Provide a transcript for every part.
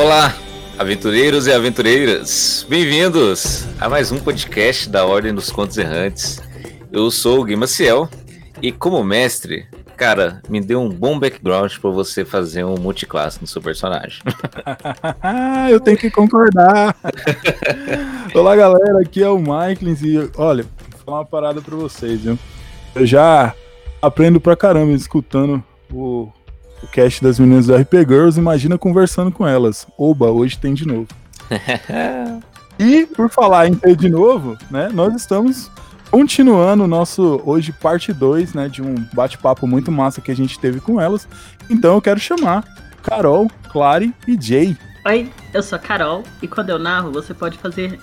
Olá, aventureiros e aventureiras. Bem-vindos a mais um podcast da Ordem dos Contos Errantes. Eu sou o Gui Maciel e como mestre, cara, me deu um bom background para você fazer um multiclasse no seu personagem. Eu tenho que concordar. Olá, galera, aqui é o Michaelins e olha, vou falar uma parada para vocês, viu? Eu já aprendo pra caramba escutando o o cast das meninas do RP Girls, imagina conversando com elas. Oba, hoje tem de novo. e por falar em ter de novo, né, nós estamos continuando o nosso hoje parte 2, né, de um bate-papo muito massa que a gente teve com elas. Então eu quero chamar Carol, Clary e Jay. Oi, eu sou a Carol e quando eu narro, você pode fazer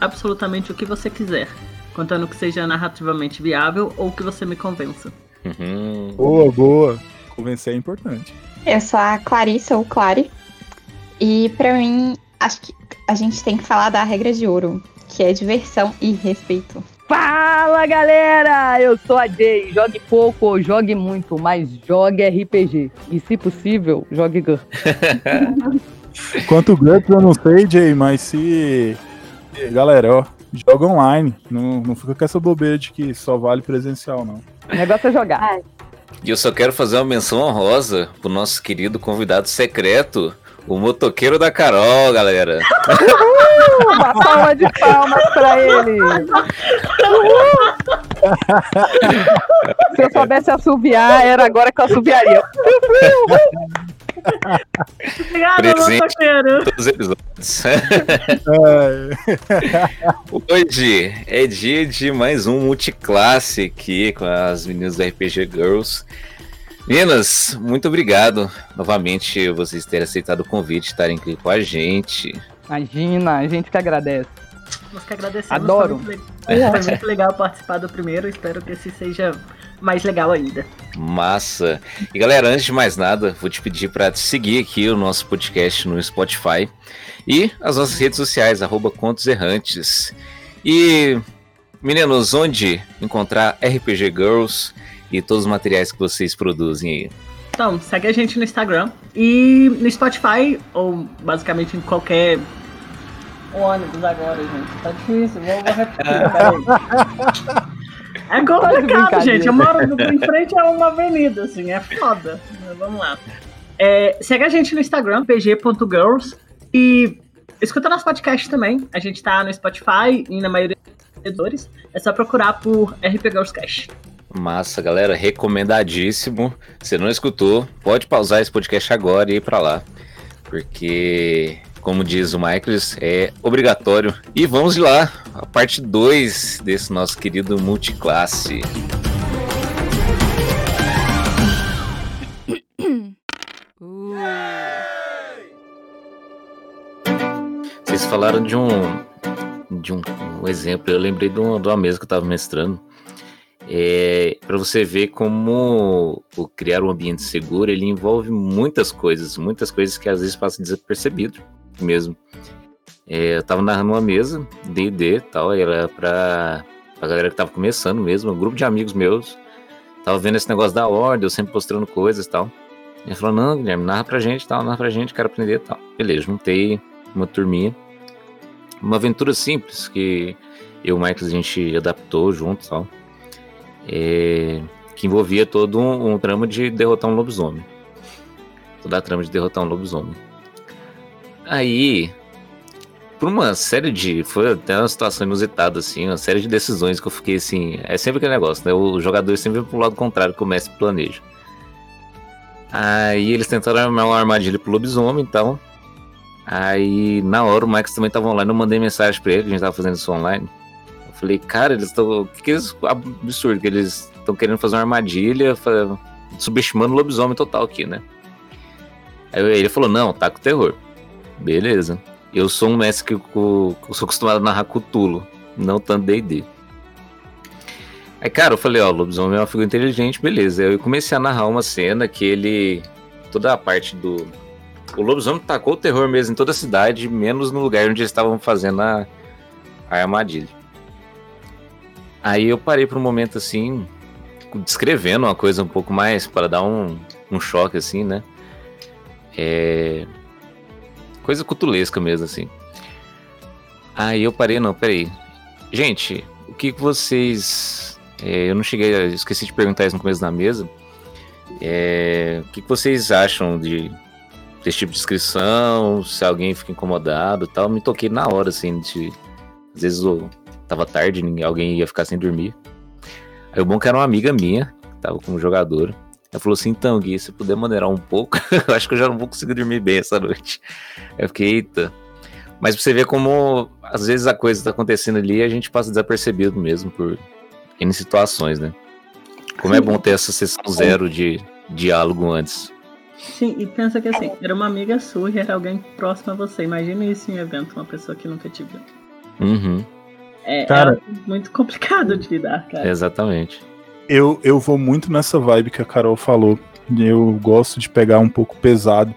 absolutamente o que você quiser, contando que seja narrativamente viável ou que você me convença. Uhum. Boa, boa. Convencer é importante. Eu sou a Clarissa, ou Clary. E para mim, acho que a gente tem que falar da regra de ouro, que é diversão e respeito. Fala galera, eu sou a Jay. Jogue pouco ou jogue muito, mas jogue RPG. E se possível, jogue GURPS. Quanto GURPS eu não sei, Jay, mas se. Galera, ó, joga online. Não, não fica com essa bobeira de que só vale presencial, não. O negócio é jogar. E eu só quero fazer uma menção honrosa pro nosso querido convidado secreto, o motoqueiro da Carol, galera. Uhul! Uma palma de palmas pra ele. Uhul! Se eu soubesse assobiar, era agora que eu assobiaria. Obrigada, motoqueiro. Todos os episódios. Hoje é dia de mais um multiclasse aqui com as meninas do RPG Girls. Meninas, muito obrigado novamente vocês terem aceitado o convite, estarem aqui com a gente. Imagina, a gente que agradece. Nós que agradecemos. Adoro. Foi muito, legal, foi muito legal participar do primeiro. Espero que esse seja mais legal ainda. Massa. E galera, antes de mais nada, vou te pedir para seguir aqui o nosso podcast no Spotify e as nossas redes sociais, arroba Contos Errantes. E, meninos, onde encontrar RPG Girls e todos os materiais que vocês produzem aí? Então, segue a gente no Instagram e no Spotify, ou basicamente em qualquer ônibus agora, gente. Tá difícil, vou, vou repetir, É complicado, gente. Eu moro em frente a uma avenida, assim, é foda. Mas vamos lá. É, segue a gente no Instagram, pg.girls. E escuta nosso podcast também. A gente tá no Spotify e na maioria dos editores. É só procurar por RP Girls Cash. Massa, galera, recomendadíssimo. Se não escutou, pode pausar esse podcast agora e ir para lá, porque como diz o Michaels, é obrigatório. E vamos lá, a parte 2 desse nosso querido multiclasse. Vocês falaram de um de um, um, exemplo, eu lembrei de uma, de uma mesa que eu estava mestrando. É, para você ver como o criar um ambiente seguro ele envolve muitas coisas, muitas coisas que às vezes passam desapercebido mesmo. É, eu tava narrando uma mesa, D&D tal, era pra, pra galera que tava começando mesmo, um grupo de amigos meus. Tava vendo esse negócio da ordem, eu sempre postando coisas e tal. Ele falou, não, Guilherme, narra pra gente tal, narra pra gente, quero aprender tal. Beleza, juntei uma turminha. Uma aventura simples que eu e o Michael a gente adaptou junto tal. É, que envolvia todo um, um trama de derrotar um lobisomem. Toda a trama de derrotar um lobisomem. Aí, por uma série de. Foi até uma situação inusitada, assim, uma série de decisões que eu fiquei assim. É sempre aquele negócio, né? O jogador sempre vai pro lado contrário que o mestre. Aí eles tentaram armar uma armadilha pro lobisomem então. Aí, na hora, o Max também tava online. Eu mandei mensagem pra ele, que a gente tava fazendo isso online. Eu falei, cara, eles estão. Que, que é absurdo que eles estão querendo fazer uma armadilha, subestimando o lobisomem total aqui, né? Aí ele falou, não, tá com terror. Beleza. Eu sou um mestre que eu, eu sou acostumado a narrar Cthulhu, não tanto D&D. Aí, cara, eu falei, ó, o lobisomem é uma figura inteligente, beleza. Eu comecei a narrar uma cena que ele... Toda a parte do... O lobisomem tacou o terror mesmo em toda a cidade, menos no lugar onde eles estavam fazendo a, a armadilha. Aí eu parei por um momento assim, descrevendo uma coisa um pouco mais para dar um, um choque assim, né? É... coisa cutulesca mesmo, assim. Aí eu parei, não, peraí. Gente, o que, vocês. é, eu não cheguei, esqueci de perguntar isso no começo da mesa. É, o que, vocês acham de desse tipo de inscrição? Se alguém fica incomodado tal. Me toquei na hora, assim, de. Às vezes eu tava tarde, ninguém, alguém ia ficar sem dormir. Aí o bom que era uma amiga minha, que tava como jogadora. Ela falou assim, então, Gui, se puder moderar um pouco, eu acho que eu já não vou conseguir dormir bem essa noite. Eu fiquei, eita. Mas pra você ver como às vezes a coisa tá acontecendo ali e a gente passa desapercebido mesmo por N situações, né? Como é bom ter essa sessão zero de diálogo antes. Sim, e pensa que assim, era uma amiga sua e era alguém próximo a você. Imagina isso em evento, uma pessoa que nunca te viu. Uhum, É, Cara- é muito complicado de lidar, cara. exatamente. Eu, eu vou muito nessa vibe que a Carol falou. Eu gosto de pegar um pouco pesado.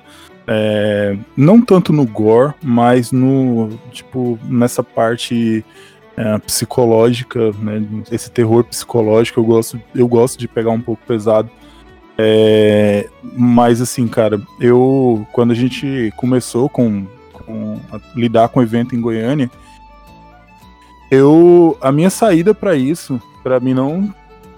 É, não tanto no gore, mas no tipo nessa parte é, psicológica, né? Esse terror psicológico eu gosto, eu gosto de pegar um pouco pesado. É, mas assim, cara, eu quando a gente começou com, com a lidar com o evento em Goiânia, eu a minha saída pra isso, pra mim não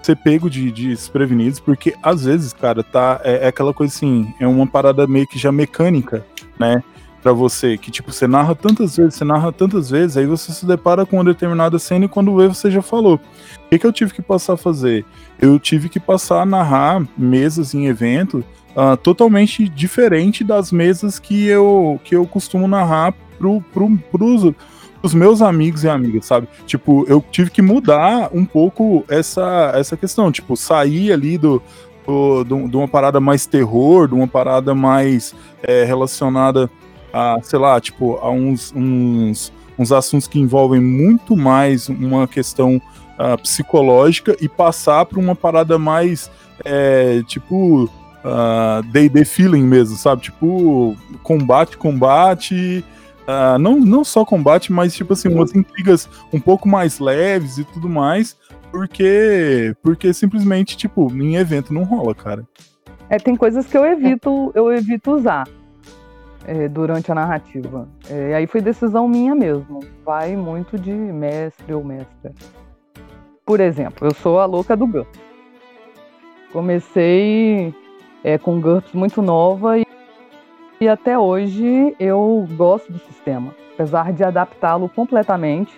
ser pego de, de desprevenidos, porque às vezes, cara, tá é, é aquela coisa assim, é uma parada meio que já mecânica, né? Pra você, que tipo, você narra tantas vezes, você narra tantas vezes, aí você se depara com uma determinada cena e quando vê você já falou. O que, que eu tive que passar a fazer? Eu tive que passar a narrar mesas em evento ah, totalmente diferente das mesas que eu, que eu costumo narrar pro, pro, pros, os meus amigos e amigas, sabe? Tipo, eu tive que mudar um pouco essa, essa questão, tipo, sair ali do, do, do- de uma parada mais terror, de uma parada mais é, relacionada a, sei lá, tipo, a uns, uns, uns assuntos que envolvem muito mais uma questão ah, psicológica e passar para uma parada mais, é, tipo, ah, D&D feeling mesmo, sabe? Tipo, combate, combate... Ah, não, não só combate, mas tipo assim, umas intrigas um pouco mais leves e tudo mais, porque porque simplesmente, tipo, em evento não rola, cara. É, tem coisas que eu evito, eu evito usar é, durante a narrativa. É, aí foi decisão minha mesmo. Vai muito de mestre ou mestra. Por exemplo, eu sou a louca do GURPS. Comecei é, com GURPS muito nova e, e até hoje eu gosto do sistema. Apesar de adaptá-lo completamente.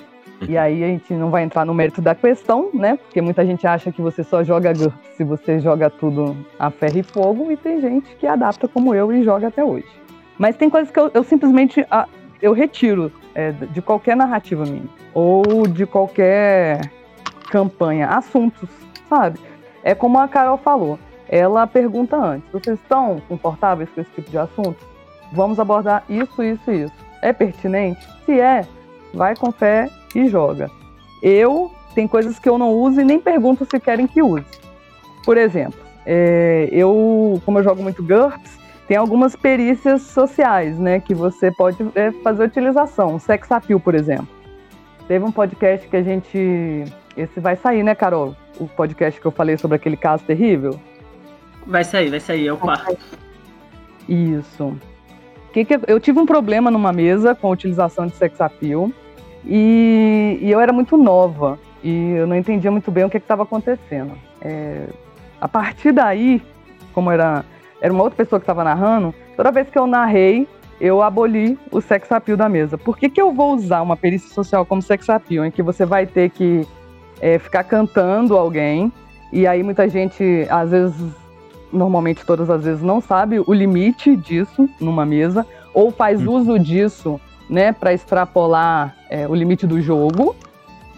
E aí a gente não vai entrar no mérito da questão, né? Porque muita gente acha que você só joga GURPS se você joga tudo a ferro e fogo, e tem gente que adapta como eu e joga até hoje. Mas tem coisas que eu, eu simplesmente eu retiro é, de qualquer narrativa minha, ou de qualquer campanha, assuntos, sabe? É como a Carol falou, ela pergunta antes, vocês estão confortáveis com esse tipo de assunto? Vamos abordar isso, isso e isso. É pertinente? Se é, vai com fé e joga. Eu, tem coisas que eu não uso e nem pergunto se querem que use. Por exemplo, é, eu, como eu jogo muito GURPS, tem algumas perícias sociais, né, que você pode é, fazer utilização. Sex appeal, por exemplo. Teve um podcast que a gente. Esse vai sair, né, Carol? O podcast que eu falei sobre aquele caso terrível. Vai sair, vai sair, é o quarto. Isso. Que que eu- tive um problema numa mesa com a utilização de sex appeal e, e eu era muito nova e eu não entendia muito bem o que estava acontecendo. É, a partir daí, como era, era uma outra pessoa que estava narrando, toda vez que eu narrei, eu aboli o sex appeal da mesa. Por que, que eu vou usar uma perícia social como sex appeal, em que você vai ter que é, ficar cantando alguém e aí muita gente, às vezes, normalmente todas as vezes não sabe o limite disso numa mesa ou faz uso disso, né, para extrapolar é, o limite do jogo,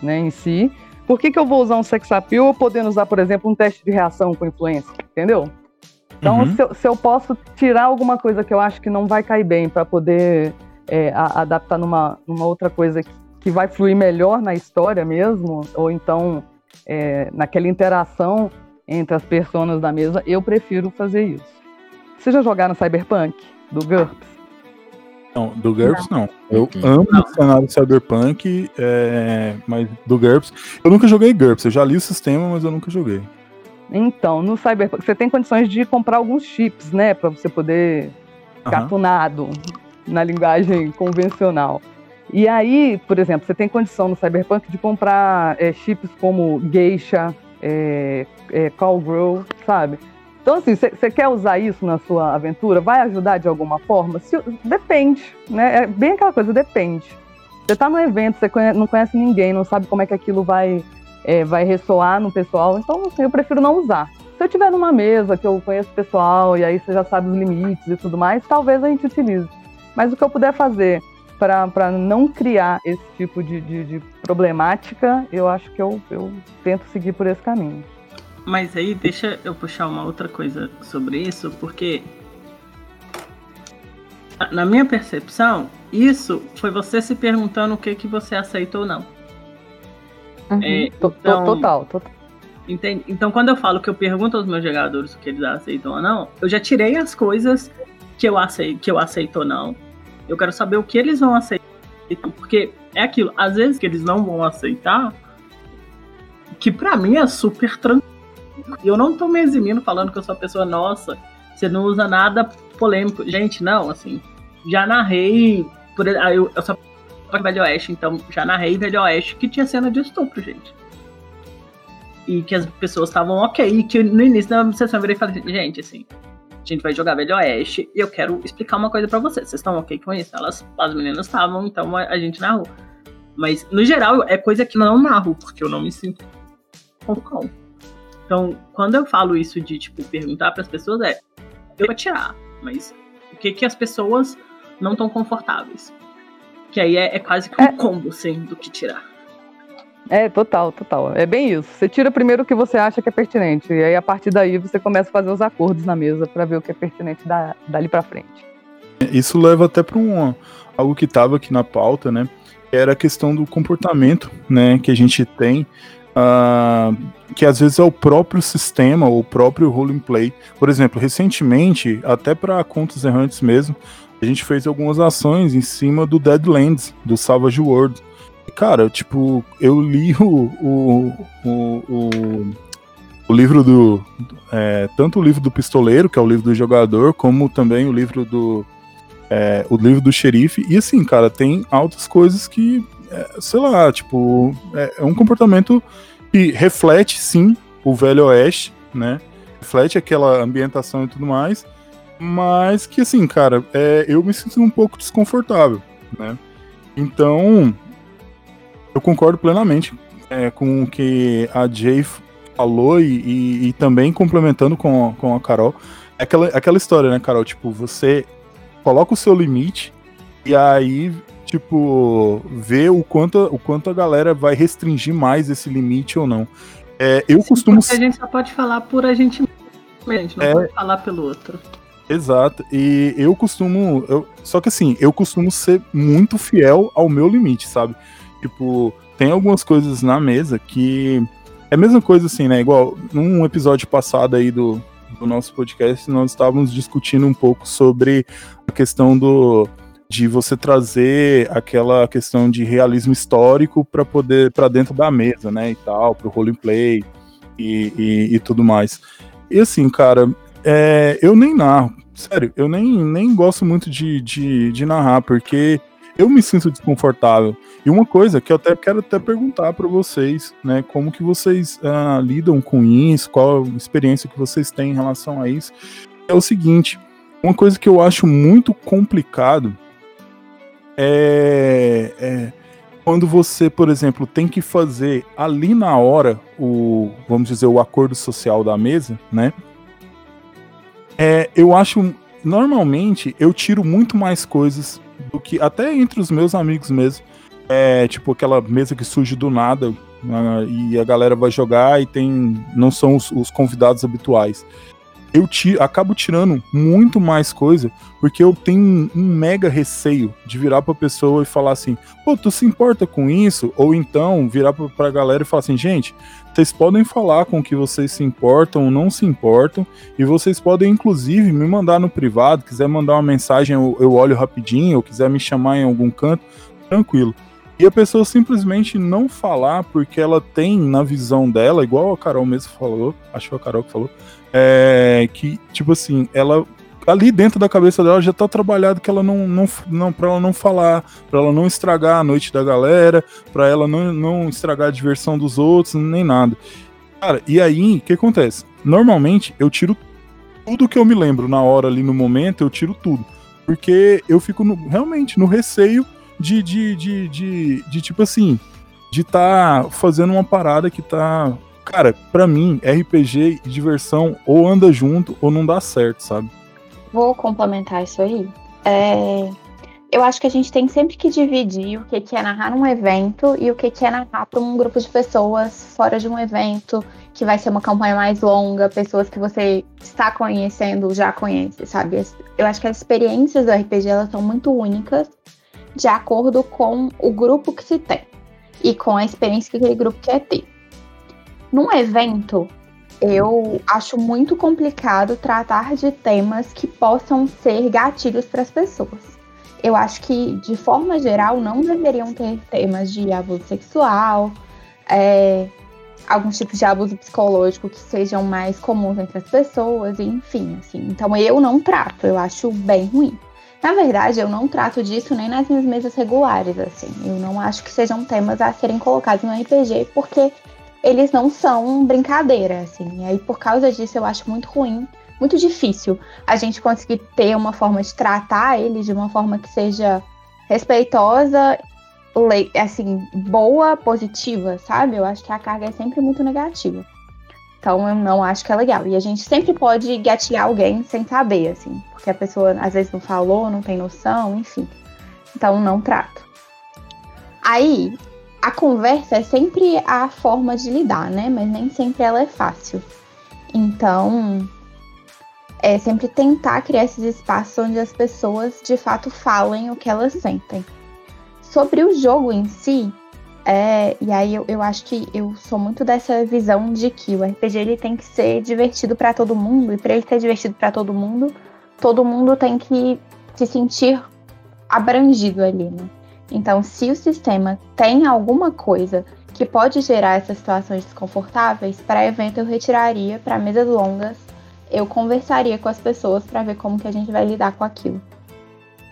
né, em si. Por que, que eu vou usar um sex appeal ou podendo usar, por exemplo, um teste de reação com influência, entendeu? Então, Uhum. se, eu, se eu posso tirar alguma coisa que eu acho que não vai cair bem para poder é, a- adaptar numa, numa outra coisa que, que vai fluir melhor na história mesmo, ou então é, naquela interação entre as personas da mesa, eu prefiro fazer isso. Vocês já jogaram Cyberpunk, do GURPS? Não, do GURPS não. Eu Uhum. amo o cenário cyberpunk, é, mas do GURPS. Eu nunca joguei GURPS, eu já li o sistema, mas eu nunca joguei. Então, no Cyberpunk, você tem condições de comprar alguns chips, né, para você poder ficar tunado. na linguagem convencional. E aí, por exemplo, você tem condição no Cyberpunk de comprar é, chips como Geisha, é, é, sabe? Então, assim, você quer usar isso na sua aventura? Vai ajudar de alguma forma? Se, depende, né? É bem aquela coisa, depende. Você tá no evento, você não conhece ninguém, não sabe como é que aquilo vai, é, vai ressoar no pessoal, então assim, eu prefiro não usar. Se eu tiver numa mesa que eu conheço o pessoal e aí você já sabe os limites e tudo mais, talvez a gente utilize. Mas o que eu puder fazer para não criar esse tipo de, de, de, problemática, eu acho que eu, eu tento seguir por esse caminho. Mas aí deixa eu puxar uma outra coisa sobre isso, porque na minha percepção, isso foi você se perguntando o que, que você aceita ou não. Uhum. É, então, total, total. Entende? Então, quando eu falo que eu pergunto aos meus jogadores o que eles aceitam ou não, eu já tirei as coisas que eu aceito, que eu aceito ou não. Eu quero saber o que eles vão aceitar. Porque é aquilo, às vezes que eles não vão aceitar, que para mim é super tranquilo. Eu não tô me eximindo falando que eu sou uma pessoa nossa, você não usa nada polêmico. Gente, não, assim, já narrei. Por, eu, eu sou Velho Oeste, então já narrei Velho Oeste que tinha cena de estupro, gente. E que as pessoas estavam ok. E que no início da sessão eu virei e falei, gente, assim, a gente vai jogar Velho Oeste e eu quero explicar uma coisa para vocês. Vocês estão ok com isso? Elas, as meninas estavam, então a, a gente narrou. Mas, no geral, é coisa que eu não narro, porque eu não me sinto com. Então, quando eu falo isso de, tipo, perguntar para as pessoas, é, eu vou tirar, mas o que que as pessoas não estão confortáveis? Que aí é, é quase que um é. combo, assim, do que tirar. É, total, total. É bem isso. Você tira primeiro o que você acha que é pertinente. E aí, a partir daí, você começa a fazer os acordos na mesa para ver o que é pertinente da, dali para frente. Isso leva até para um, algo que estava aqui na pauta, né? Que era a questão do comportamento, né? Que a gente tem. Uh, que às vezes é o próprio sistema, o próprio role play. Por exemplo, recentemente, até para contos errantes mesmo, a gente fez algumas ações em cima do Deadlands, do Savage World Cara, tipo, eu li o, o, o, o, livro do. É, tanto o livro do pistoleiro, que é o livro do jogador, como também o livro do. É, o livro do xerife. E assim, cara, tem altas coisas que, é, sei lá, tipo, é, é um comportamento que reflete sim o Velho Oeste, né? Reflete aquela ambientação e tudo mais. Mas que assim, cara, é, eu me sinto um pouco desconfortável, né? Então, eu concordo plenamente é, com o que a Jay falou e, e, e, também complementando com, com a Carol. É aquela, aquela história, né, Carol? Tipo, você coloca o seu limite e aí, tipo, vê o quanto, o quanto a galera vai restringir mais esse limite ou não. É, eu Sim, costumo. a gente só pode falar por a gente a gente não é... pode falar pelo outro. Exato. E eu costumo. Eu, só que assim, eu costumo ser muito fiel ao meu limite, sabe? Tipo, tem algumas coisas na mesa que. É a mesma coisa assim, né? Igual num episódio passado aí do, do nosso podcast, nós estávamos discutindo um pouco sobre a questão do de você trazer aquela questão de realismo histórico para poder para dentro da mesa, né, e tal, para o roleplay e, e, e, tudo mais. E assim, cara, é, eu nem narro, sério, eu nem, nem gosto muito de, de, de narrar, porque eu me sinto desconfortável. E uma coisa que eu até quero até perguntar para vocês, né, como que vocês uh, lidam com isso, qual a experiência que vocês têm em relação a isso, é o seguinte, uma coisa que eu acho muito complicado é, é quando você, por exemplo, tem que fazer ali na hora o, vamos dizer, o acordo social da mesa, né? É, eu acho, normalmente, eu tiro muito mais coisas do que até entre os meus amigos mesmo. É tipo aquela mesa que surge do nada uh, e a galera vai jogar e tem não são os, os convidados habituais. Eu ti, acabo tirando muito mais coisa porque eu tenho um, mega receio de virar pra pessoa e falar assim: pô, tu se importa com isso? Ou então virar pra, pra galera e falar assim: gente, vocês podem falar com que vocês se importam ou não se importam, e vocês podem inclusive me mandar no privado, quiser mandar uma mensagem, eu, eu olho rapidinho, ou quiser me chamar em algum canto, tranquilo. E a pessoa simplesmente não falar porque ela tem na visão dela, igual a Carol mesmo falou, acho que a Carol que falou, é, que, tipo assim, ela ali dentro da cabeça dela já tá trabalhado que ela não, não, não para ela não falar, para ela não estragar a noite da galera, para ela não, não estragar a diversão dos outros, nem nada. Cara, e aí, o que acontece? Normalmente eu tiro tudo que eu me lembro na hora ali no momento, eu tiro tudo. Porque eu fico no, realmente no receio de, de, de, de, de tipo assim, de estar tá fazendo uma parada que tá. Cara, para mim, RPG e diversão ou anda junto ou não dá certo, sabe? Vou complementar isso aí. É, eu acho que a gente tem sempre que dividir o que é narrar um evento e o que é narrar para um grupo de pessoas fora de um evento, que vai ser uma campanha mais longa, pessoas que você está conhecendo, já conhece, sabe? Eu acho que as experiências do RPG elas são muito únicas de acordo com o grupo que se tem e com a experiência que aquele grupo quer ter. Num evento, eu acho muito complicado tratar de temas que possam ser gatilhos para as pessoas. Eu acho que, de forma geral, não deveriam ter temas de abuso sexual, é, alguns tipos de abuso psicológico que sejam mais comuns entre as pessoas, enfim, assim. Então eu não trato, eu acho bem ruim. Na verdade, eu não trato disso nem nas minhas mesas regulares, assim. Eu não acho que sejam temas a serem colocados no RPG, porque eles não são brincadeira, assim. E aí, por causa disso, eu acho muito ruim, muito difícil a gente conseguir ter uma forma de tratar eles de uma forma que seja respeitosa, assim, boa, positiva, sabe? Eu acho que a carga é sempre muito negativa. Então eu não acho que é legal. E a gente sempre pode gatilhar alguém sem saber, assim, porque a pessoa às vezes não falou, não tem noção, enfim. Então não trato. Aí, a conversa é sempre a forma de lidar, né? Mas nem sempre ela é fácil. Então, é sempre tentar criar esses espaços onde as pessoas de fato falem o que elas sentem. Sobre o jogo em si, é, e aí eu, eu acho que eu sou muito dessa visão de que o RPG ele tem que ser divertido para todo mundo, e para ele ser divertido para todo mundo, todo mundo tem que se sentir abrangido ali, né? Então, se o sistema tem alguma coisa que pode gerar essas situações desconfortáveis, para evento eu retiraria, para mesas longas eu conversaria com as pessoas para ver como que a gente vai lidar com aquilo.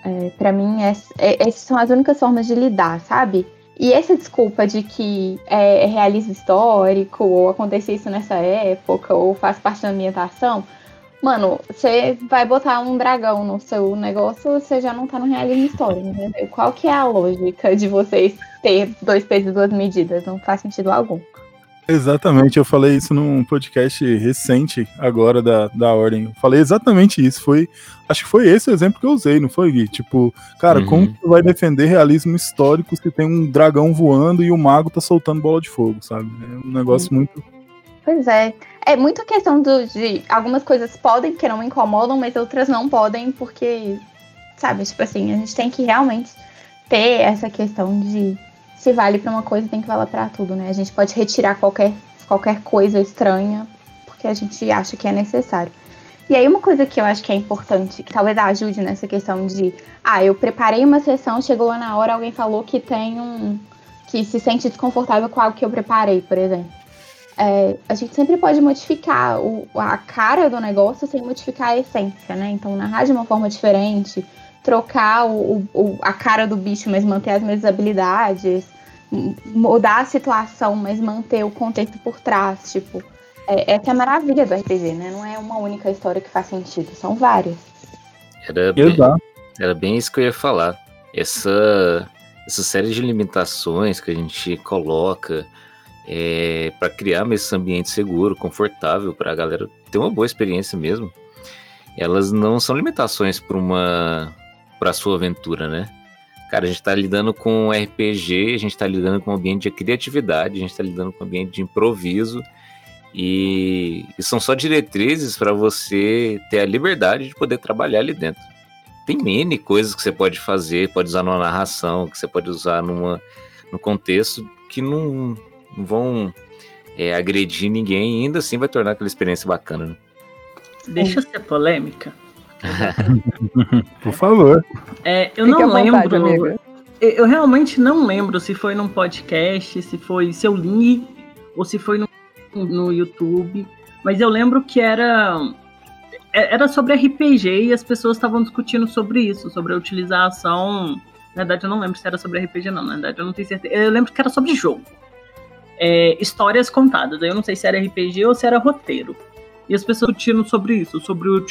É, para mim, é, é, essas são as únicas formas de lidar, sabe? E essa desculpa de que é, é realismo histórico, ou aconteceu isso nessa época, ou faz parte da ambientação, mano, você vai botar um dragão no seu negócio, você já não tá no realismo histórico, entendeu? Qual que é a lógica de vocês ter dois pesos e duas medidas? Não faz sentido algum. Exatamente, eu falei isso num podcast recente agora da, da Ordem. Eu falei exatamente isso. Foi, acho que foi esse o exemplo que eu usei, não foi, Gui? Tipo, cara, uhum. como tu vai defender realismo histórico se tem um dragão voando e o mago tá soltando bola de fogo, sabe? É um negócio uhum. muito. Pois é. É muita questão do, de algumas coisas podem que não incomodam, mas outras não podem, porque, sabe, tipo assim, a gente tem que realmente ter essa questão de se vale para uma coisa, tem que valer para tudo, né? A gente pode retirar qualquer, qualquer coisa estranha porque a gente acha que é necessário. E aí uma coisa que eu acho que é importante, que talvez ajude nessa questão de, ah, eu preparei uma sessão, chegou lá na hora, alguém falou que tem um que se sente desconfortável com algo que eu preparei, por exemplo. É, a gente sempre pode modificar o, a cara do negócio sem modificar a essência, né? Então, narrar de uma forma diferente, trocar o, o, a cara do bicho, mas manter as mesmas habilidades, mudar a situação, mas manter o contexto por trás, tipo, é, essa é a maravilha do RPG, né? Não é uma única história que faz sentido, são várias. Era bem, era bem isso que eu ia falar. Essa, essa série de limitações que a gente coloca é, para criar esse ambiente seguro, confortável, para a galera ter uma boa experiência mesmo, elas não são limitações para uma para sua aventura, né? Cara, a gente está lidando com RPG, a gente está lidando com um ambiente de criatividade, a gente está lidando com um ambiente de improviso e, e são só diretrizes para você ter a liberdade de poder trabalhar ali dentro. Tem N coisas que você pode fazer, pode usar numa narração, que você pode usar numa, contexto que não, não vão é, agredir ninguém e ainda assim vai tornar aquela experiência bacana. Né? Deixa eu ser polêmica. Por favor. É, eu Fique não lembro. Vontade, eu realmente não lembro se foi num podcast, se foi se eu li ou se foi no, no YouTube. Mas eu lembro que era é, era sobre RPG e as pessoas estavam discutindo sobre isso, sobre a utilização. Na verdade, eu não lembro se era sobre RPG, não. Na verdade, eu não tenho certeza. Eu lembro que era sobre jogo. É, histórias contadas. Eu não sei se era RPG ou se era roteiro. E as pessoas discutindo sobre isso, sobre o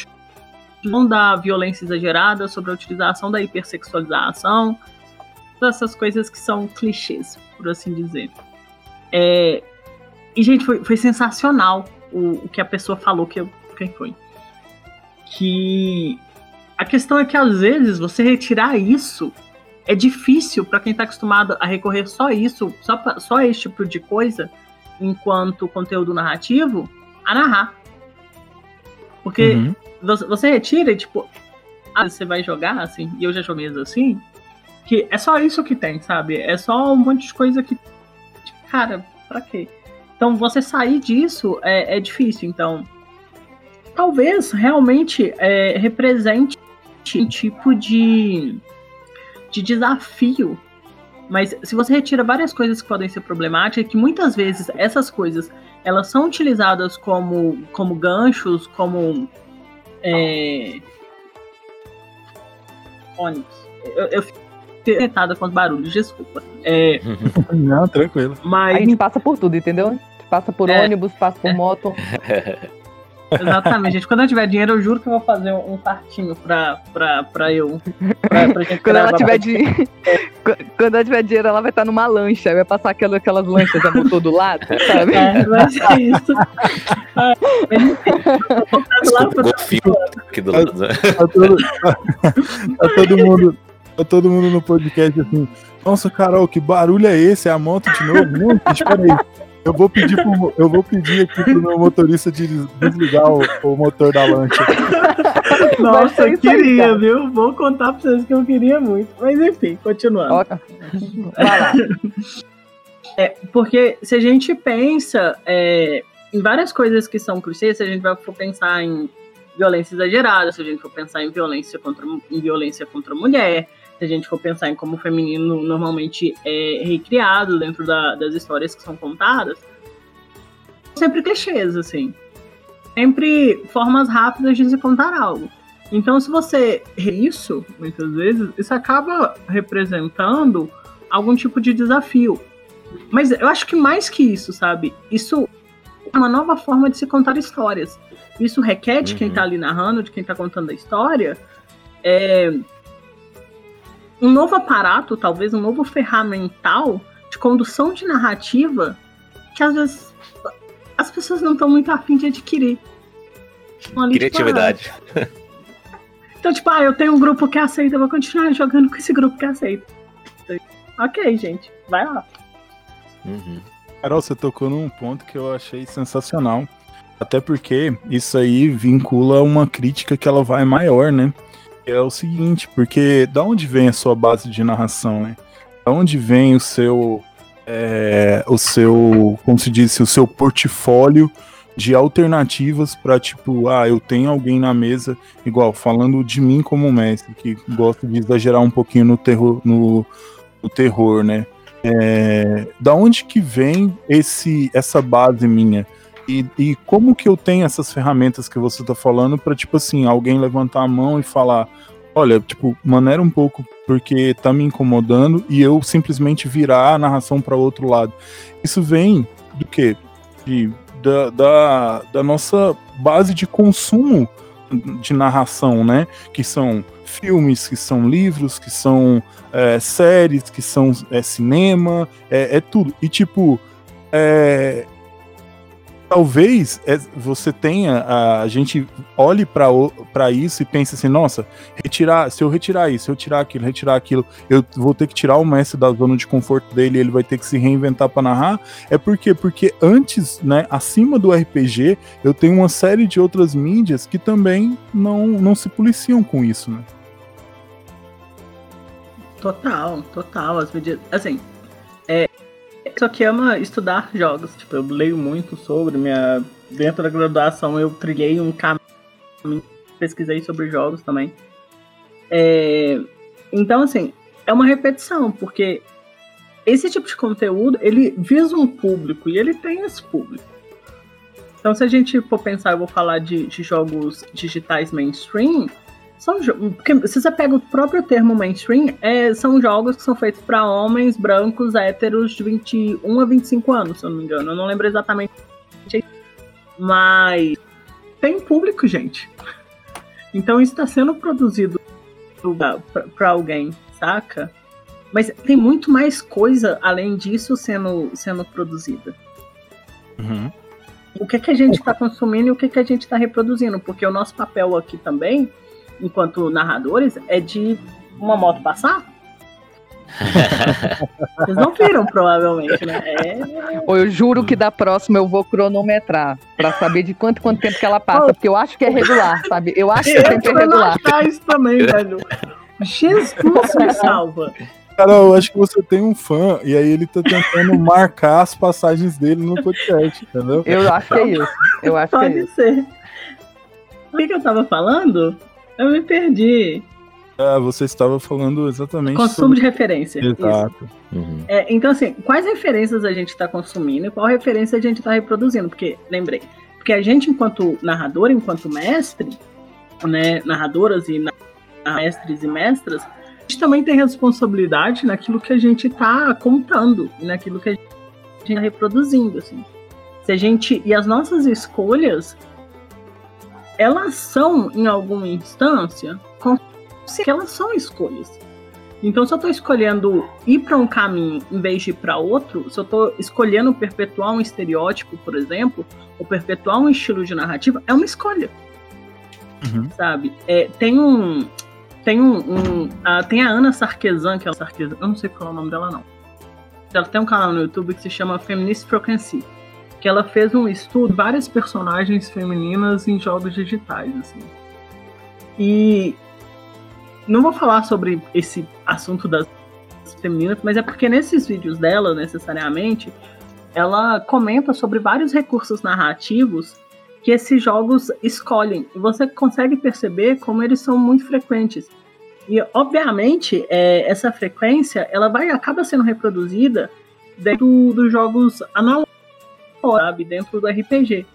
utilização da violência exagerada, sobre a utilização da hipersexualização, todas essas coisas que são clichês, por assim dizer. É, e, gente, foi, foi sensacional o, o, que a pessoa falou, que eu, quem foi. Que a questão é que às vezes você retirar isso é difícil para quem está acostumado a recorrer só isso, só, pra, só esse tipo de coisa, enquanto conteúdo narrativo, a narrar. Porque uhum. você, você retira e, tipo, ah, você vai jogar, assim, e eu já joguei assim, que é só isso que tem, sabe? É só um monte de coisa que. Tipo, cara, pra quê? Então, você sair disso é, é difícil. Então, talvez realmente é, represente um tipo de, de desafio. Mas se você retira várias coisas que podem ser problemáticas, que muitas vezes essas coisas elas são utilizadas como, como ganchos, como é, ônibus. Eu, eu fiquei irritada com os barulhos, desculpa. É, Não, tranquilo. Mas... A gente passa por tudo, entendeu? Passa por é, ônibus, passa por moto. Exatamente, gente. Quando eu tiver dinheiro, eu juro que eu vou fazer um partinho pra, pra, pra eu. Pra, pra quando, ela tiver di... Quando ela tiver dinheiro, ela vai estar numa lancha, vai passar aquelas, aquelas lanchas a motor do lado, sabe? É, vai ser isso. Aqui do lado. Né? Tá todo, tá todo mundo. Tá todo mundo no podcast assim. Nossa, Carol, que barulho é esse? É a moto de novo? Não, espera aí. Eu vou pedir pro, eu vou pedir aqui pro meu motorista de desligar o, o motor da lancha. Nossa, eu queria, viu? Vou contar pra vocês que eu queria muito. Mas enfim, continuando. Vai lá. É, porque se a gente pensa é, em várias coisas que são clichês, se a gente vai for pensar em violência exagerada, se a gente for pensar em violência contra, em violência contra a mulher, se a gente for pensar em como o feminino normalmente é recriado dentro da, das histórias que são contadas, sempre clichês, assim. Sempre formas rápidas de se contar algo. Então, se você isso, muitas vezes, isso acaba representando algum tipo de desafio. Mas eu acho que mais que isso, sabe? Isso é uma nova forma de se contar histórias. Isso requer de uhum. quem tá ali narrando, de quem tá contando a história, é, um novo aparato, talvez um novo ferramental de condução de narrativa que às vezes as pessoas não estão muito afim de adquirir. Ali, Criatividade. Tipo, ah, então, tipo, ah, eu tenho um grupo que aceita, eu vou continuar jogando com esse grupo que aceita. Ok, gente, vai lá. Uhum. Carol, você tocou num ponto que eu achei sensacional. Até porque isso aí vincula uma crítica que ela vai maior, né? É o seguinte, porque da onde vem a sua base de narração, né? Da onde vem o seu, é, o seu, como se disse, o seu portfólio de alternativas para tipo, ah, eu tenho alguém na mesa, igual falando de mim como mestre, que gosta de exagerar um pouquinho no terror, no, no terror, né? É, da onde que vem esse essa base minha? E, e, como que eu tenho essas ferramentas que você tá falando para tipo assim, alguém levantar a mão e falar, olha, tipo, maneira um pouco porque tá me incomodando e eu simplesmente virar a narração para outro lado. Isso vem do que? De, da, da, da nossa base de consumo de narração, né? Que são filmes, que são livros, que são é, séries, que são é, cinema, é, é, tudo. E tipo, é, talvez é, você tenha a, gente olhe para isso e pense assim, nossa, retirar, se eu retirar isso, eu tirar aquilo, retirar aquilo, eu vou ter que tirar o mestre da zona de conforto dele, ele vai ter que se reinventar para narrar. É por quê? Porque antes, né, acima do RPG, eu tenho uma série de outras mídias que também não não se policiam com isso, né? Total, total, as medidas, assim, é, só que ama estudar jogos. Tipo, eu leio muito sobre minha. Dentro da graduação eu trilhei um caminho, pesquisei sobre jogos também. É... Então, assim, é uma repetição, porque esse tipo de conteúdo, ele visa um público e ele tem esse público. Então, se a gente for pensar, eu vou falar de, de jogos digitais mainstream, são porque se você pega o próprio termo mainstream, é, são jogos que são feitos para homens brancos héteros de 21 a 25 anos, se eu não me engano. Eu não lembro exatamente. Mas tem público, gente. Então isso está sendo produzido para alguém, saca? Mas tem muito mais coisa além disso sendo, sendo produzida. Uhum. O que, é que a gente está consumindo e o que, é que a gente está reproduzindo? Porque o nosso papel aqui também enquanto narradores, é de uma moto passar. Vocês não viram, provavelmente, né? É... Eu juro que da próxima eu vou cronometrar pra saber de quanto quanto tempo que ela passa, porque eu acho que é regular, sabe? Eu acho que é tempo é regular. isso também, velho. Jesus me salva. Cara, eu acho que você tem um fã e aí ele tá tentando marcar as passagens dele no podcast, entendeu? Eu acho que é isso. Eu acho Pode que é ser. Isso. O que, que eu tava falando? Eu me perdi. Ah, você estava falando exatamente. Consumo sobre... de referência. Exato. Uhum. É, então, assim, quais referências a gente está consumindo e qual referência a gente está reproduzindo? Porque, lembrei, porque a gente, enquanto narrador, enquanto mestre, né, narradoras e mestres e mestras, a gente também tem responsabilidade naquilo que a gente está contando e naquilo que a gente está reproduzindo, assim. Se a gente e as nossas escolhas elas são, em alguma instância, que elas são escolhas. Então, se eu estou escolhendo ir para um caminho em vez de ir para outro, se eu estou escolhendo perpetuar um estereótipo, por exemplo, ou perpetuar um estilo de narrativa, é uma escolha. Uhum. Sabe? É, tem um. Tem um. um a, tem a Ana Sarkesan, que é a Sarkesan, eu não sei qual é o nome dela, não. Ela tem um canal no YouTube que se chama Feminist Frequency que ela fez um estudo de várias personagens femininas em jogos digitais, assim. E não vou falar sobre esse assunto das femininas, mas é porque nesses vídeos dela, necessariamente, ela comenta sobre vários recursos narrativos que esses jogos escolhem. E você consegue perceber como eles são muito frequentes. E, obviamente, é, essa frequência ela vai acaba sendo reproduzida dentro dos jogos analógicos sabe, dentro do RPG.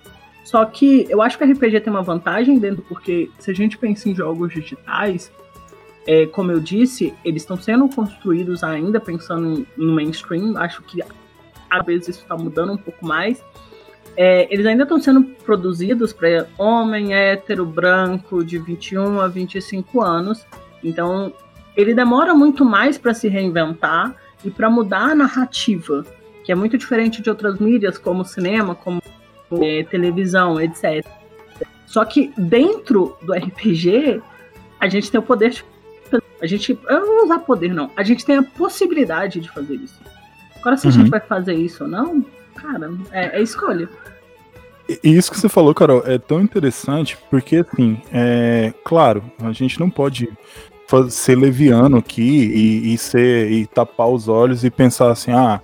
Só que eu acho que o RPG tem uma vantagem dentro, porque se a gente pensa em jogos digitais, é, como eu disse, eles estão sendo construídos ainda pensando no mainstream. Acho que às vezes isso está mudando um pouco mais. É, eles ainda estão sendo produzidos para homem hétero, branco, de 21 a 25 anos. Então, ele demora muito mais para se reinventar e para mudar a narrativa que é muito diferente de outras mídias, como cinema, como é, televisão, etc. Só que dentro do RPG, a gente tem o poder de. A gente. Eu não vou usar poder, não. A gente tem a possibilidade de fazer isso. Agora, se uhum. a gente uhum. vai fazer isso ou não, cara, é, é escolha. E isso que você falou, Carol, é tão interessante porque, assim, é claro, a gente não pode ser leviano aqui e, e, ser, e tapar os olhos e pensar assim, ah,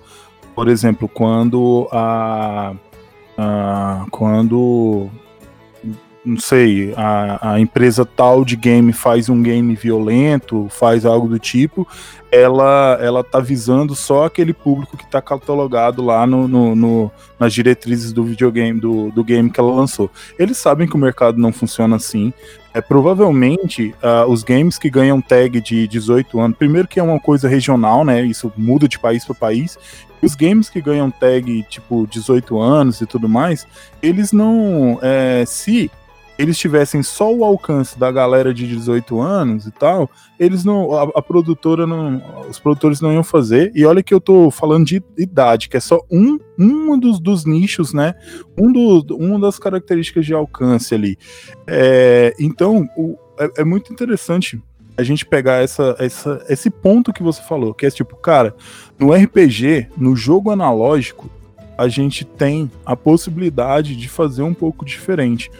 por exemplo, quando a, a quando não sei, a, a empresa tal de game faz um game violento, faz algo do tipo, ela ela tá visando só aquele público que está catalogado lá no, no, no, nas diretrizes do videogame, do, do game que ela lançou. Eles sabem que o mercado não funciona assim. É, provavelmente uh, os games que ganham tag de 18 anos, primeiro que é uma coisa regional, né? Isso muda de país para país, os games que ganham tag tipo 18 anos e tudo mais, eles não. É, se eles tivessem só o alcance da galera de 18 anos e tal, eles não. A, a, produtora não. Os produtores não iam fazer. E olha que eu tô falando de idade, que é só um, um dos, dos nichos, né? Um do, uma das características de alcance ali. É, então, o, é, é muito interessante a gente pegar essa, essa, esse ponto que você falou, que é tipo, cara, no RPG, no jogo analógico, a gente tem a possibilidade de fazer um pouco diferente.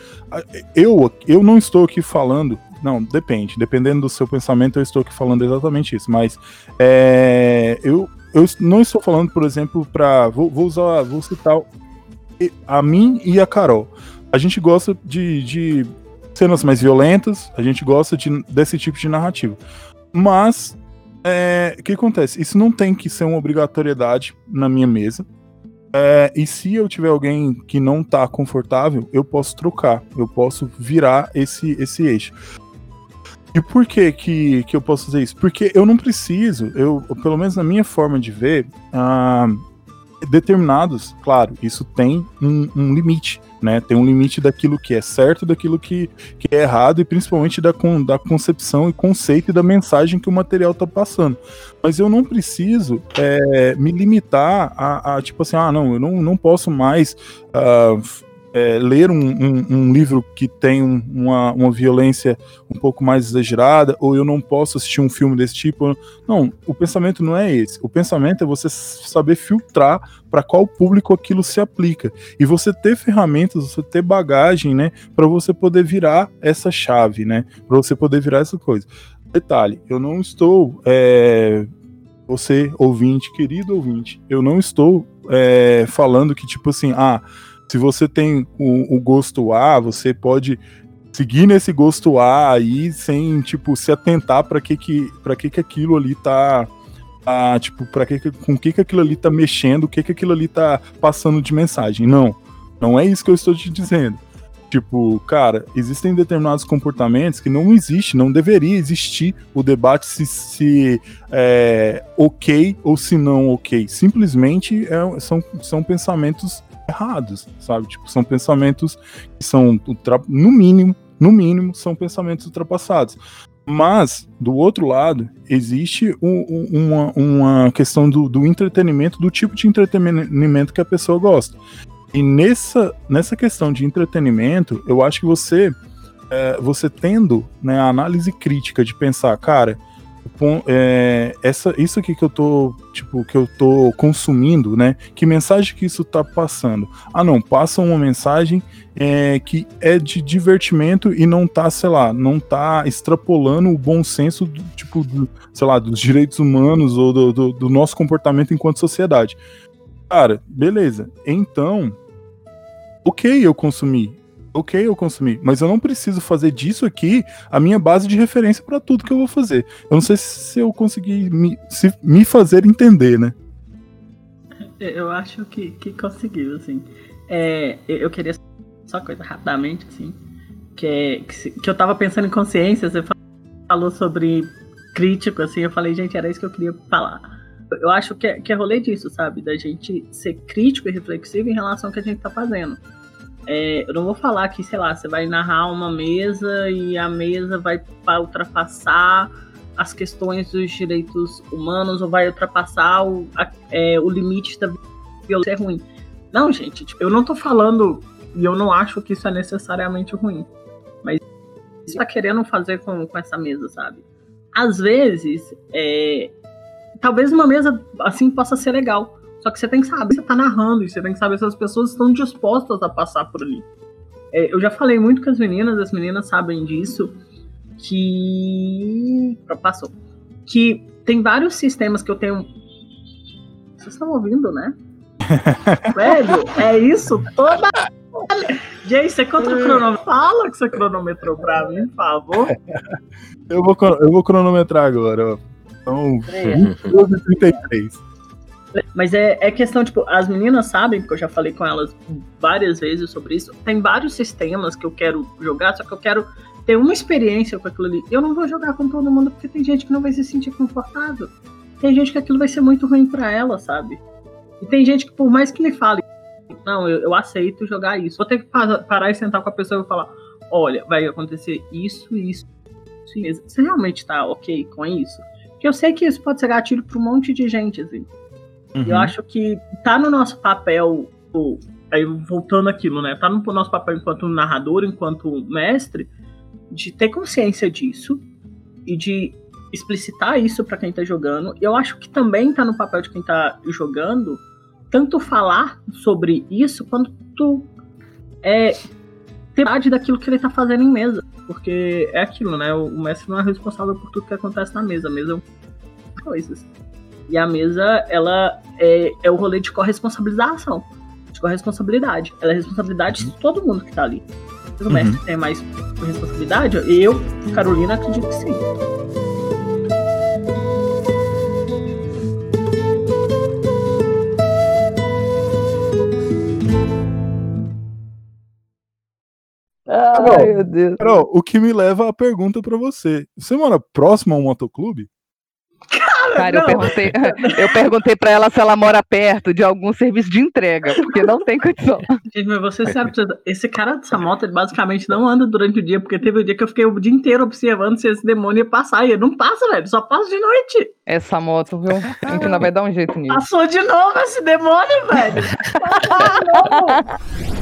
Eu, eu não estou aqui falando. Não, depende. Dependendo do seu pensamento, eu estou aqui falando exatamente isso. Mas é, eu, eu não estou falando, por exemplo, para. Vou, vou usar. Vou citar a mim e a Carol. A gente gosta de, de cenas mais violentas, a gente gosta de, desse tipo de narrativa. Mas, é, o que acontece? Isso não tem que ser uma obrigatoriedade na minha mesa. É, e se eu tiver alguém que não tá confortável, eu posso trocar, eu posso virar esse, esse eixo. E por que, que que eu posso fazer isso? Porque eu não preciso, eu, pelo menos na minha forma de ver, ah, determinados, claro, isso tem um, um, limite, né? Tem um limite daquilo que é certo, daquilo que, que é errado e principalmente da, da concepção e conceito e da mensagem que o material está passando. Mas eu não preciso é, me limitar a, a, tipo assim, ah, não, eu não, não posso mais. Uh, é, ler um, um, um, livro que tem uma, uma violência um pouco mais exagerada, ou eu não posso assistir um filme desse tipo. Não, o pensamento não é esse. O pensamento é você saber filtrar para qual público aquilo se aplica. E você ter ferramentas, você ter bagagem, né, para você poder virar essa chave, né, para você poder virar essa coisa. Detalhe, eu não estou. É, você, ouvinte, querido ouvinte, eu não estou é, falando que, tipo assim, ah se você tem o, o gosto A, você pode seguir nesse gosto A aí sem tipo se atentar para que que para que que aquilo ali tá, tá tipo para que, com que que aquilo ali tá mexendo, o que que aquilo ali tá passando de mensagem. Não, não é isso que eu estou te dizendo. Tipo, cara, existem determinados comportamentos que não existe, não deveria existir o debate se, se é ok ou se não ok. Simplesmente é, são, são pensamentos errados, sabe? Tipo, são pensamentos que são, no mínimo, no mínimo, são pensamentos ultrapassados. Mas, do outro lado, existe um, uma, uma questão do, do entretenimento, do tipo de entretenimento que a pessoa gosta. E nessa, nessa questão de entretenimento, eu acho que você, é, você tendo né, a análise crítica de pensar, cara, é, essa, isso aqui que eu tô, tipo, que eu tô consumindo, né? Que mensagem que isso tá passando? Ah, não, passa uma mensagem é, que é de divertimento e não tá, sei lá, não tá extrapolando o bom senso, do, tipo, do, sei lá, dos direitos humanos ou do, do, do nosso comportamento enquanto sociedade. Cara, beleza. Então, ok eu consumir ok eu consumir, mas eu não preciso fazer disso aqui a minha base de referência para tudo que eu vou fazer. Eu não sei se eu consegui me, se, me fazer entender, né? Eu acho que, que conseguiu, assim. É, eu queria só coisa rapidamente, assim, que, é, que, que eu tava pensando em consciência, você falou sobre crítico, assim, eu falei, gente, era isso que eu queria falar. Eu acho que é, que é rolê disso, sabe? Da gente ser crítico e reflexivo em relação ao que a gente tá fazendo. É, eu não vou falar que, sei lá, você vai narrar uma mesa e a mesa vai ultrapassar as questões dos direitos humanos ou vai ultrapassar o, a, é, o limite da violência é ruim. Não, gente, tipo, eu não tô falando e eu não acho que isso é necessariamente ruim. Mas você tá querendo fazer com, com essa mesa, sabe? Às vezes, é, talvez uma mesa assim possa ser legal. Só que você tem que saber, você tá narrando, e você tem que saber se as pessoas estão dispostas a passar por ali. É, eu já falei muito com as meninas, as meninas sabem disso, que. Passou. Que tem vários sistemas que eu tenho. Vocês estão ouvindo, né? Velho, é isso toda. Jay, você conta o cronômetro. Fala que você cronometrou pra mim, por favor. Eu vou, eu vou cronometrar agora, ó. São 22 e 33. Mas é, é questão, tipo, as meninas sabem, porque eu já falei com elas várias vezes sobre isso. Tem vários sistemas que eu quero jogar, só que eu quero ter uma experiência com aquilo ali. Eu não vou jogar com todo mundo porque tem gente que não vai se sentir confortável. Tem gente que aquilo vai ser muito ruim para ela, sabe? E tem gente que, por mais que me fale, não, eu, eu aceito jogar isso. Vou ter que parar e sentar com a pessoa e falar: olha, vai acontecer isso, isso, isso. Você realmente tá ok com isso? Porque eu sei que isso pode ser gatilho pra um monte de gente, assim. Uhum. Eu acho que tá no nosso papel, aí voltando aquilo, né? Tá no nosso papel enquanto narrador, enquanto mestre, de ter consciência disso e de explicitar isso para quem tá jogando. Eu acho que também tá no papel de quem tá jogando tanto falar sobre isso quanto é ter parte daquilo que ele tá fazendo em mesa. Porque é aquilo, né? O mestre não é responsável por tudo que acontece na mesa. A mesa é coisas. E a mesa, ela é, é o rolê de corresponsabilização, de corresponsabilidade. Ela é responsabilidade de uhum. todo mundo que está ali. O uhum. mestre tem mais responsabilidade? Eu, Carolina, acredito que sim. Ai, Carol, meu Deus. Carol, o que me leva à pergunta para você. Você mora próximo a ao motoclube? Cara, eu perguntei, eu perguntei pra ela se ela mora perto de algum serviço de entrega, porque não tem condição. Gente, mas você sabe, esse cara dessa moto, ele basicamente não anda durante o dia, porque teve um dia que eu fiquei o dia inteiro observando se esse demônio ia passar, e ele não passa, velho, só passa de noite. Essa moto, viu? A gente ainda vai dar um jeito nisso. Passou de novo esse demônio, velho. Passou de novo.